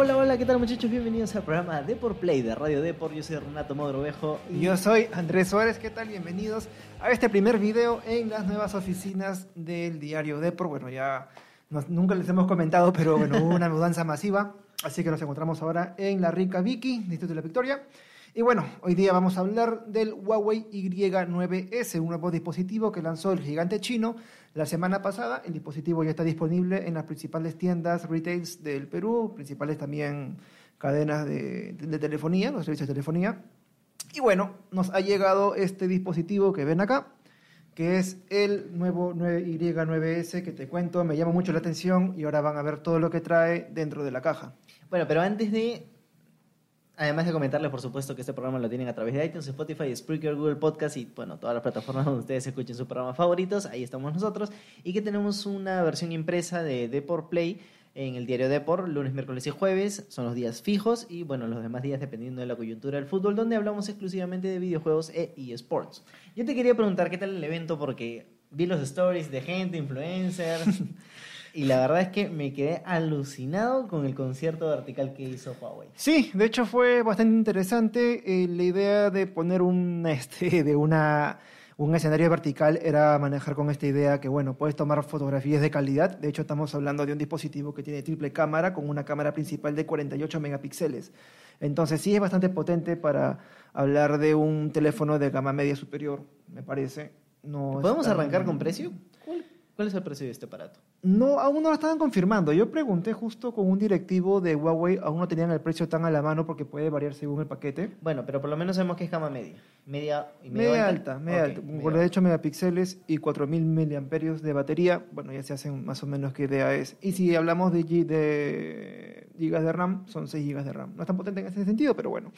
Hola, hola, ¿qué tal muchachos? Bienvenidos al programa Deport Play de Radio Deport. Yo soy Renato Mogrovejo. Y yo soy Andrés Suárez, ¿qué tal? Bienvenidos a este primer video en las nuevas oficinas del diario Deport. Bueno, ya nos- nunca les hemos comentado, pero bueno, hubo una mudanza masiva, así que nos encontramos ahora en la rica Vicky, Distrito de la Victoria. Y bueno, hoy día vamos a hablar del Huawei Y9S, un nuevo dispositivo que lanzó el gigante chino la semana pasada. El dispositivo ya está disponible en las principales tiendas retails del Perú, principales también cadenas de, telefonía, los servicios de telefonía. Y bueno, nos ha llegado este dispositivo que ven acá, que es el nuevo 9Y9S que te cuento, me llama mucho la atención y ahora van a ver todo lo que trae dentro de la caja. Bueno, pero antes de. Además de comentarles, por supuesto, que este programa lo tienen a través de iTunes, Spotify, Spreaker, Google Podcast y, bueno, todas las plataformas donde ustedes escuchen sus programas favoritos. Ahí estamos nosotros. Y que tenemos una versión impresa de Deport Play en el diario Deport, lunes, miércoles y jueves. Son los días fijos y, bueno, los demás días dependiendo de la coyuntura del fútbol, donde hablamos exclusivamente de videojuegos e eSports. Yo te quería preguntar qué tal el evento porque vi los stories de gente, influencers. Y la verdad es que me quedé alucinado con el concierto vertical que hizo Huawei. Sí, de hecho fue bastante interesante. eh, la idea de poner un, este, de una, un escenario vertical era manejar con esta idea que, bueno, puedes tomar fotografías de calidad. De hecho, estamos hablando de un dispositivo que tiene triple cámara con una cámara principal de 48 megapíxeles. Entonces sí es bastante potente para hablar de un teléfono de gama media superior, me parece. No ¿Podemos arrancar con precio? ¿Cuál, es el precio de este aparato? No, aún no lo estaban confirmando. Yo pregunté justo con un directivo de Huawei, aún no tenían el precio tan a la mano porque puede variar según el paquete. Bueno, pero por lo menos sabemos que es gama media. Media y medio Media alta, media Ok, alta. media Con de hecho megapíxeles y 4000 miliamperios de batería. Bueno, ya se hacen más o menos qué idea es. Y si hablamos de, gi- de gigas de RAM, son 6 gigas de RAM. No es tan potente en ese sentido, pero bueno.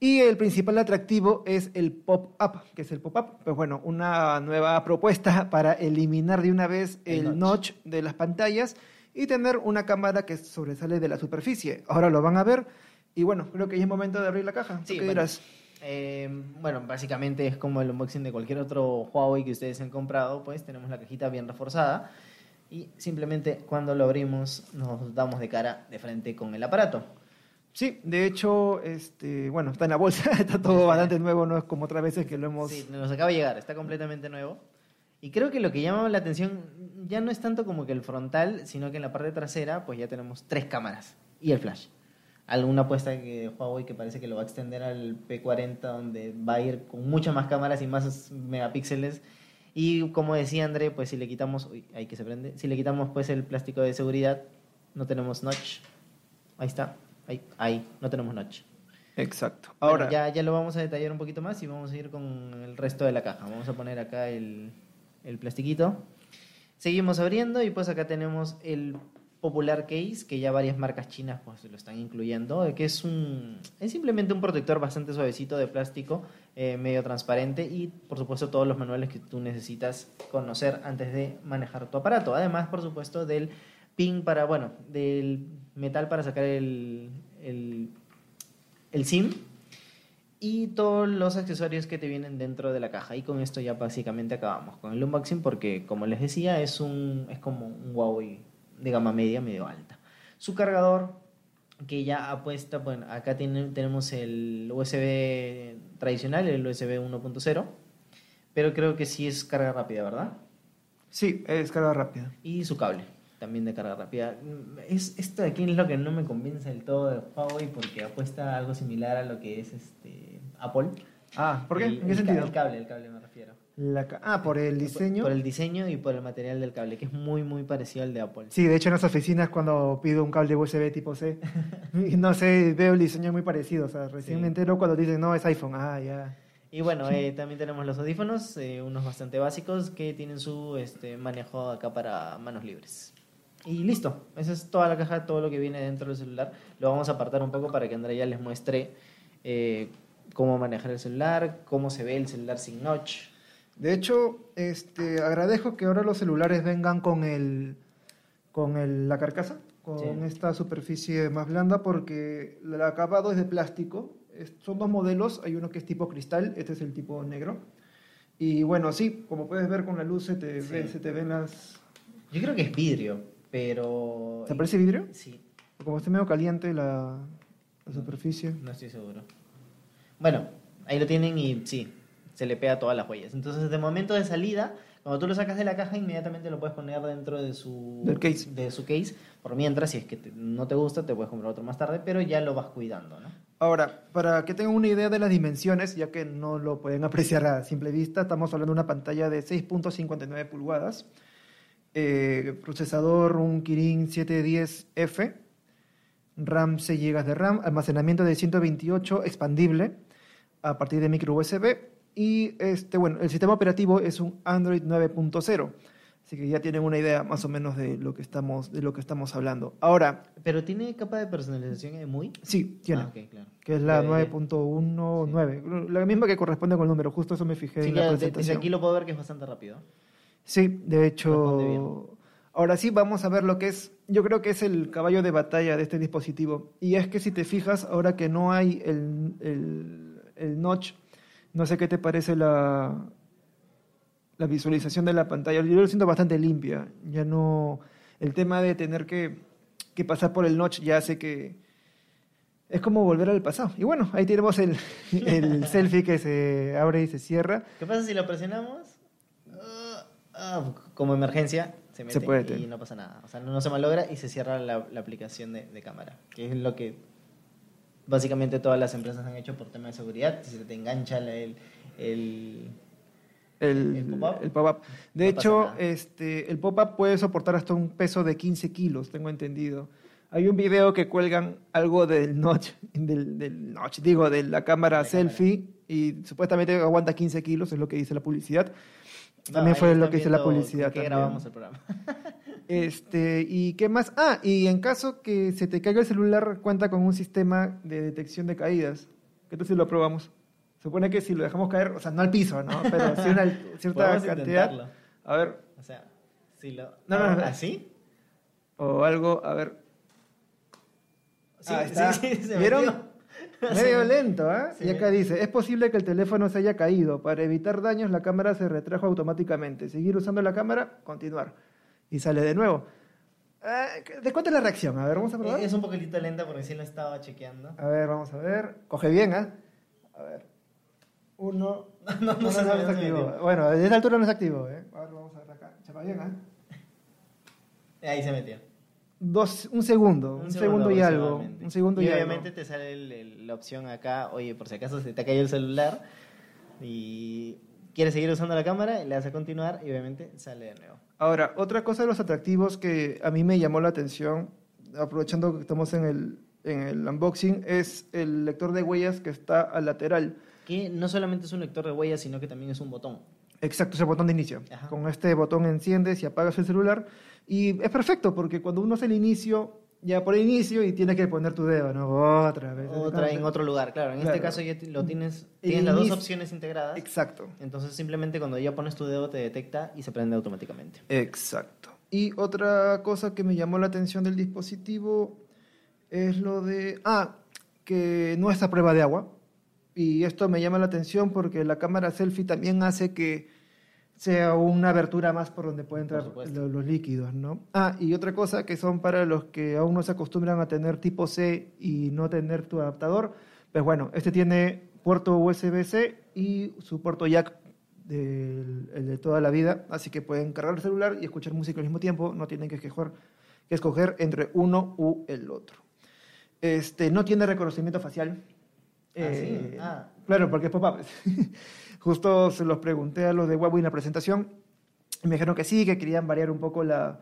Y el principal atractivo es el pop-up, que es el pop-up. Pues bueno, una nueva propuesta para eliminar de una vez El el, notch. notch de las pantallas y tener una cámara que sobresale de la superficie. Ahora lo van a ver. Y bueno, creo que ya es momento de abrir la caja. ¿Tú Sí, ¿Qué bueno. dirás? Eh, bueno, básicamente es como el unboxing de cualquier otro Huawei que ustedes han comprado, pues tenemos la cajita bien reforzada y simplemente cuando lo abrimos nos damos de cara de frente con el aparato. Sí, de hecho, este, bueno, está en la bolsa, está todo bastante nuevo, no es como otras veces que lo hemos... Sí, nos acaba de llegar, está completamente nuevo. Y creo que lo que llama la atención ya no es tanto como que el frontal, sino que en la parte trasera pues ya tenemos tres cámaras y el flash. Alguna apuesta que Huawei que parece que lo va a extender al P40 donde va a ir con muchas más cámaras y más megapíxeles. Y como decía André, pues si le quitamos, uy, ahí que se prende, si le quitamos pues el plástico de seguridad, no tenemos notch. Ahí está, ahí, ahí, no tenemos notch. Exacto. Bueno, Ahora, ya, ya lo vamos a detallar un poquito más y vamos a ir con el resto de la caja. Vamos a poner acá el, el plastiquito. Seguimos abriendo y pues acá tenemos el popular case que ya varias marcas chinas pues lo están incluyendo, eh, que es un es simplemente un protector bastante suavecito de plástico, eh, medio transparente y por supuesto todos los manuales que tú necesitas conocer antes de manejar tu aparato. Además, por supuesto, del pin para, bueno, del metal para sacar el, el, el SIM y todos los accesorios que te vienen dentro de la caja. Y con esto ya básicamente acabamos con el unboxing porque, como les decía, es, un, es como un Huawei de gama media, medio alta. Su cargador, que ya apuesta, bueno, acá tiene- tenemos el USB tradicional, el USB 1.0, pero creo que sí es carga rápida, ¿verdad? sí, es carga rápida. Y su cable, también de carga rápida. Es, esto de aquí es lo que no me convence del todo de Huawei porque apuesta a algo similar a lo que es este Apple. Ah, ¿por qué? El- ¿En qué el ca- sentido? El cable, el cable me refiero. La ca- ah, por el diseño. Por, por el diseño y por el material del cable, que es muy, muy parecido al de Apple. Sí, de hecho en las oficinas cuando pido un cable USB tipo C, no sé, veo el diseño muy parecido. O sea, recién Sí. me entero cuando dicen, no, es iPhone. Ah, ya. Y bueno, eh, también tenemos los audífonos, eh, unos bastante básicos que tienen su este, manejo acá para manos libres. Y listo, esa es toda la caja, todo lo que viene dentro del celular. Lo vamos a apartar un poco para que Andrea les muestre eh, cómo manejar el celular, cómo se ve el celular sin notch. De hecho, este, agradezco que ahora los celulares vengan con el con el- la carcasa, con Sí. esta superficie más blanda, porque el acabado es de plástico. Es- son dos modelos, hay uno que es tipo cristal, este es el tipo negro. Y bueno, sí, como puedes ver con la luz se te, Sí. ve- se te ven las... Yo creo que es vidrio, pero... ¿Te parece vidrio? Sí. Como está medio caliente la, la superficie. No estoy seguro. Bueno, ahí lo tienen y sí, se le pega todas las huellas. Entonces, de momento de salida, cuando tú lo sacas de la caja, inmediatamente lo puedes poner dentro de su, Del case. De su case. Por mientras, si es que te- no te gusta, te puedes comprar otro más tarde, pero ya lo vas cuidando, ¿no? Ahora, para que tengan una idea de las dimensiones, ya que no lo pueden apreciar a simple vista, estamos hablando de una pantalla de 6.59 pulgadas, eh, procesador un Kirin 710F, RAM 6 GB de RAM, almacenamiento de 128 expandible a partir de micro USB y este, bueno, el sistema operativo es un Android 9.0. Así que ya tienen una idea más o menos de lo que estamos, de lo que estamos hablando. Ahora, Pero tiene capa de personalización de muy. sí, tiene Ah, claro. que es la De- 9.19, la misma que corresponde con el número, justo eso me fijé Sí, en la de- desde presentación. aquí lo puedo ver que es bastante rápido. Sí, de hecho, ahora sí vamos a ver lo que es, yo creo que es el caballo de batalla de este dispositivo. Y es que si te fijas, ahora que no hay el, el, el notch, no sé qué te parece la, la visualización de la pantalla. Yo lo siento bastante limpia. Ya no, el tema de tener que, que pasar por el notch ya hace que es como volver al pasado. Y bueno, ahí tenemos el, el selfie que se abre y se cierra. ¿Qué pasa si lo presionamos? Ah, ah, como emergencia, se mete puede. y no pasa nada. O sea, no, no se malogra y se cierra la, la aplicación de, de cámara, que es lo que básicamente todas las empresas han hecho por tema de seguridad. Si se te engancha el, el- El, ¿El pop-up? pop-up. De No hecho, este, el pop-up puede soportar hasta un peso de 15 kilos, tengo entendido. Hay un video que cuelgan algo del notch, del, del notch, digo, de la cámara La selfie, y supuestamente aguanta 15 kilos, es lo que dice la publicidad. No, También fue lo que dice la publicidad. también. grabamos el programa. Este, ¿y qué más? Ah, y en caso que se te caiga el celular, cuenta con un sistema de detección de caídas. ¿Qué tal si lo probamos? Supone que si lo dejamos caer, o sea, no al piso, ¿no? Pero sí una cierta cantidad. intentarlo. A ver, O sea, si lo... No, no, no. ¿Así? o algo, a ver. Sí, Ah, sí, sí, se ¿Vieron? metió. Medio lento, ¿ah? se y acá dice, es posible que el teléfono se haya caído. Para evitar daños, la cámara se retrajo automáticamente. Seguir usando la cámara, continuar. Y sale de nuevo. Ah, ¿De cuánto es la reacción? A ver, vamos a probar. Es un poquitito lenta porque sí lo estaba chequeando. A ver, vamos a ver. Coge bien, ¿ah? A ver. Uno. No, no se se sabe, no se activó. Bueno, desde esa altura no se activó, ¿eh? A ver, vamos a ver acá. Chapa bien, ¿ah? Ahí se metió. Dos, un segundo, un, segundo, y algo. Un segundo y, y algo. obviamente te sale el- el- la opción acá, oye, por si acaso se te ha caído el celular y quieres seguir usando la cámara, le das a continuar y obviamente sale de nuevo. Ahora, otra cosa de los atractivos que a mí me llamó la atención, aprovechando que estamos en el, en el unboxing, es el lector de huellas que está al lateral. Que no solamente es un lector de huellas, sino que también es un botón. Exacto, es el botón de inicio. Ajá. Con este botón enciendes y apagas el celular. Y es perfecto porque cuando uno hace el inicio, ya por inicio y tienes que poner tu dedo, ¿no? Otra vez. Otra en otro lugar, claro. En Claro. este caso ya lo tienes, El tienes las dos opciones integradas. Exacto. Entonces simplemente cuando ya pones tu dedo te detecta y se prende automáticamente. Exacto. Y otra cosa que me llamó la atención del dispositivo es lo de, ah, que no es a prueba de agua. Y esto me llama la atención porque la cámara selfie también hace que sea una abertura más por donde pueden entrar los, líquidos, ¿no? Ah, y otra cosa que son para los que aún no se acostumbran a tener tipo C y no tener tu adaptador, pues bueno, este tiene puerto USB-C y su puerto jack del el de toda la vida, así que pueden cargar el celular y escuchar música al mismo tiempo, no tienen que escoger, que escoger entre uno u el otro. Este, no tiene reconocimiento facial. Ah, sí. Eh, Ah. Claro, porque es pop-up. Justo se los pregunté a los de Huawei en la presentación y me dijeron que sí, que querían variar un poco la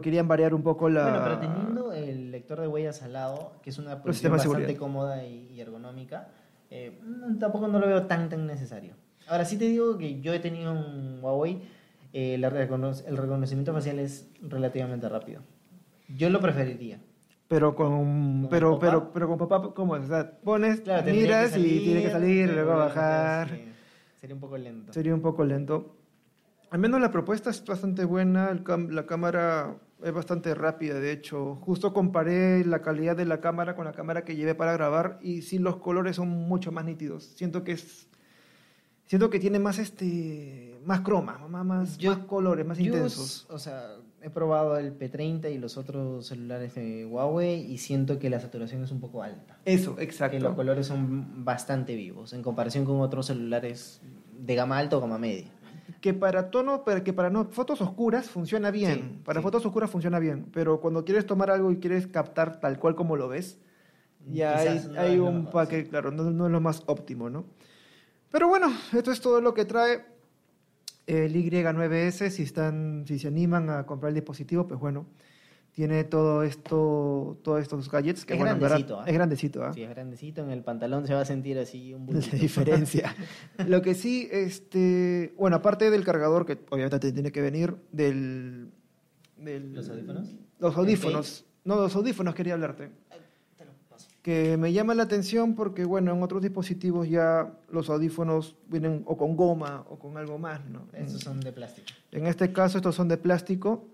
querían variar un poco la Bueno, pero teniendo el lector de huellas al lado, que es una posición bastante cómoda y, ergonómica, eh, mm, tampoco no lo veo tan tan necesario. Ahora sí te digo que yo he tenido un Huawei, eh, recono- el reconocimiento facial es relativamente rápido. Yo lo preferiría. pero con ¿Con pero pero pero con pop-up cómo es? O sea, pones, Claro, miras y tiene que salir, luego bajar. meterse. Sería un poco lento. Sería un poco lento. Al menos la propuesta es bastante buena, la cámara es bastante rápida, de hecho. Justo comparé la calidad de la cámara con la cámara que llevé para grabar y sí los colores son mucho más nítidos. Siento que es Siento que tiene más este más croma, más, más, Yo- más colores, más Yo, intensos. O sea, he probado el P30 y los otros celulares de Huawei y siento que la saturación es un poco alta. Eso, Que los exacto. colores son bastante vivos en comparación con otros celulares de gama alta o gama media. Que para tono, pero que para no, fotos oscuras funciona bien. Sí, para sí. fotos oscuras funciona bien. Pero cuando quieres tomar algo y quieres captar tal cual como lo ves, ya hay, no un paquete, claro, no, no es lo más óptimo, ¿no? Pero bueno, esto es todo lo que trae el Y9S. Si están, si se animan a comprar el dispositivo, pues bueno, tiene todo esto, todos estos gadgets que Es bueno, grandecito, ¿ah? es grandecito, ¿ah? Si es grandecito, en el pantalón se va a sentir así un bultito. diferencia. Lo que sí, este, bueno, aparte del cargador que obviamente te tiene que venir del, del- ¿Los audífonos? Los audífonos. No, los audífonos quería hablarte. Que me llama la atención porque, bueno, en otros dispositivos ya los audífonos vienen o con goma o con algo más, ¿no? Estos son de plástico. En este caso, estos son de plástico.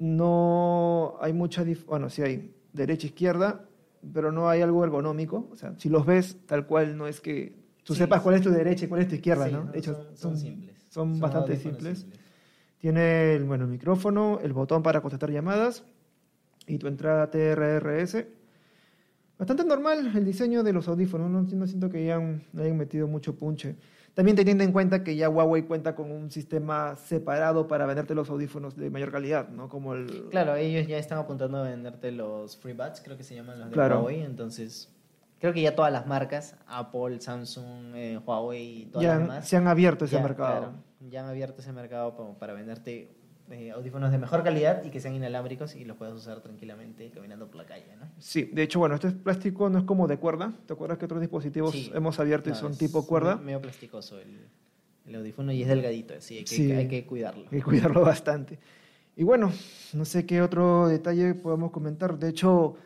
No hay mucha. Bueno, sí hay derecha izquierda, pero no hay algo ergonómico. O sea, si los ves tal cual, no es que tú Sí, sepas cuál es tu derecha y cuál es tu izquierda, Sí, ¿no? De hecho, son, son simples. son bastante audífonos simples. Tiene el, bueno, el micrófono, el botón para contestar llamadas y tu entrada TRRS. Bastante normal el diseño de los audífonos, no, no siento que hayan, le hayan metido mucho punche. También teniendo en cuenta que ya Huawei cuenta con un sistema separado para venderte los audífonos de mayor calidad, ¿no? Como el... Claro, ellos ya están apuntando a venderte los FreeBuds, creo que se llaman los de Claro. Huawei, entonces creo que ya todas las marcas, Apple, Samsung, eh, Huawei y todas ya las demás, se han abierto ese ya, mercado. claro, ya han abierto ese mercado como para venderte eh, audífonos de mejor calidad y que sean inalámbricos y los puedas usar tranquilamente caminando por la calle, ¿no? Sí, de hecho, bueno, este plástico no es como de cuerda. ¿Te acuerdas que otros dispositivos Sí. hemos abierto y No, son es tipo cuerda? me- medio plasticoso el, el audífono y es delgadito, así que, Sí. hay que cuidarlo. Hay que cuidarlo bastante. Y bueno, no sé qué otro detalle podemos comentar. De hecho,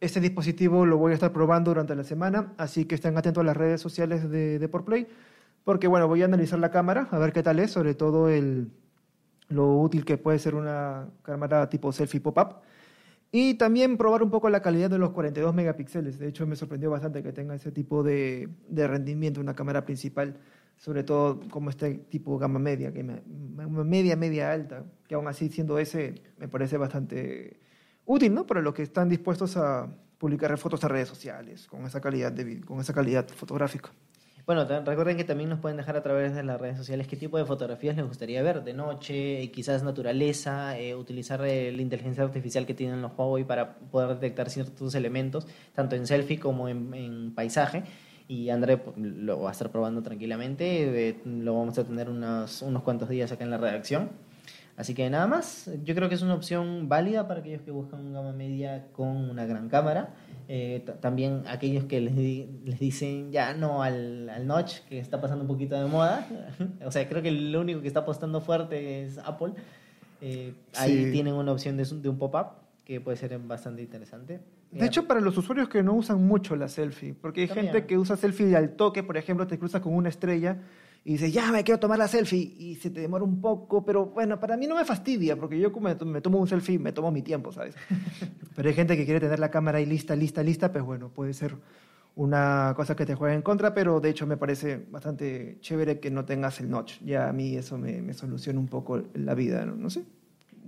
este dispositivo lo voy a estar probando durante la semana, así que estén atentos a las redes sociales de, de Por Play, porque bueno, voy a analizar la cámara, a ver qué tal es, sobre todo el, lo útil que puede ser una cámara tipo selfie pop-up. Y también probar un poco la calidad de los 42 megapíxeles. De hecho, me sorprendió bastante que tenga ese tipo de, de rendimiento una cámara principal, sobre todo como este tipo gama media, que me- me- media, media alta, que aún así siendo ese me parece bastante útil, ¿no? Para los que están dispuestos a publicar fotos en redes sociales con esa calidad de con esa calidad fotográfica. Bueno, recuerden que también nos pueden dejar a través de las redes sociales qué tipo de fotografías les gustaría ver, de noche, eh, quizás naturaleza, eh, utilizar eh, la inteligencia artificial que tienen los Huawei para poder detectar ciertos elementos, tanto en selfie como en, en paisaje. Y André pues, lo va a estar probando tranquilamente, eh, lo vamos a tener unos, unos cuantos días acá en la redacción. Así que nada más, yo creo que es una opción válida para aquellos que buscan un gama media con una gran cámara. Eh, también aquellos que les, di- les dicen ya no al, al notch, que está pasando un poquito de moda. o sea, creo que el único que está apostando fuerte es Apple. Eh, Ahí tienen una opción de, de un pop-up que puede ser bastante interesante. De hecho, para los usuarios que no usan mucho la selfie, porque hay También. gente que usa selfie al toque, por ejemplo, te cruzas con una estrella y dices, ya me quiero tomar la selfie, y se te demora un poco, pero bueno, para mí no me fastidia, porque yo como me to- me tomo un selfie, me tomo mi tiempo, ¿sabes? pero hay gente que quiere tener la cámara ahí lista, lista, lista, pues bueno, puede ser una cosa que te juegue en contra, pero de hecho me parece bastante chévere que no tengas el notch. Ya a mí eso me, me soluciona un poco la vida, ¿no? No sé,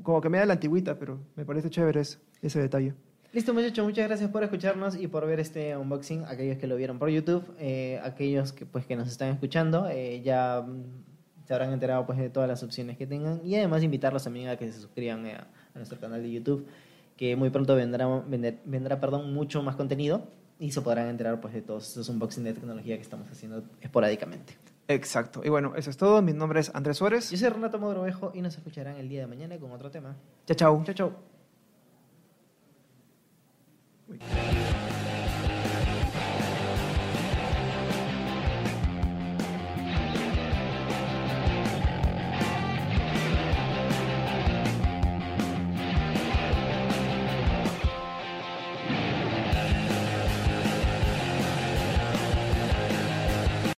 como que me da la antigüita, pero me parece chévere ese, ese detalle. Listo muchachos, muchas gracias por escucharnos y por ver este unboxing, aquellos que lo vieron por YouTube, eh, aquellos que pues que nos están escuchando, eh, ya mm, se habrán enterado pues de todas las opciones que tengan y además invitarlos también a que se suscriban eh, a, nuestro canal de YouTube, que muy pronto vendrá, vender- vendrá perdón, mucho más contenido y se podrán enterar pues de todos estos unboxing de tecnología que estamos haciendo esporádicamente. Exacto. Y bueno, eso es todo. Mi nombre es Andrés Suárez. Yo soy Renato Mogrovejo y nos escucharán el día de mañana con otro tema. Chao, chao. Chao, chao. Uy.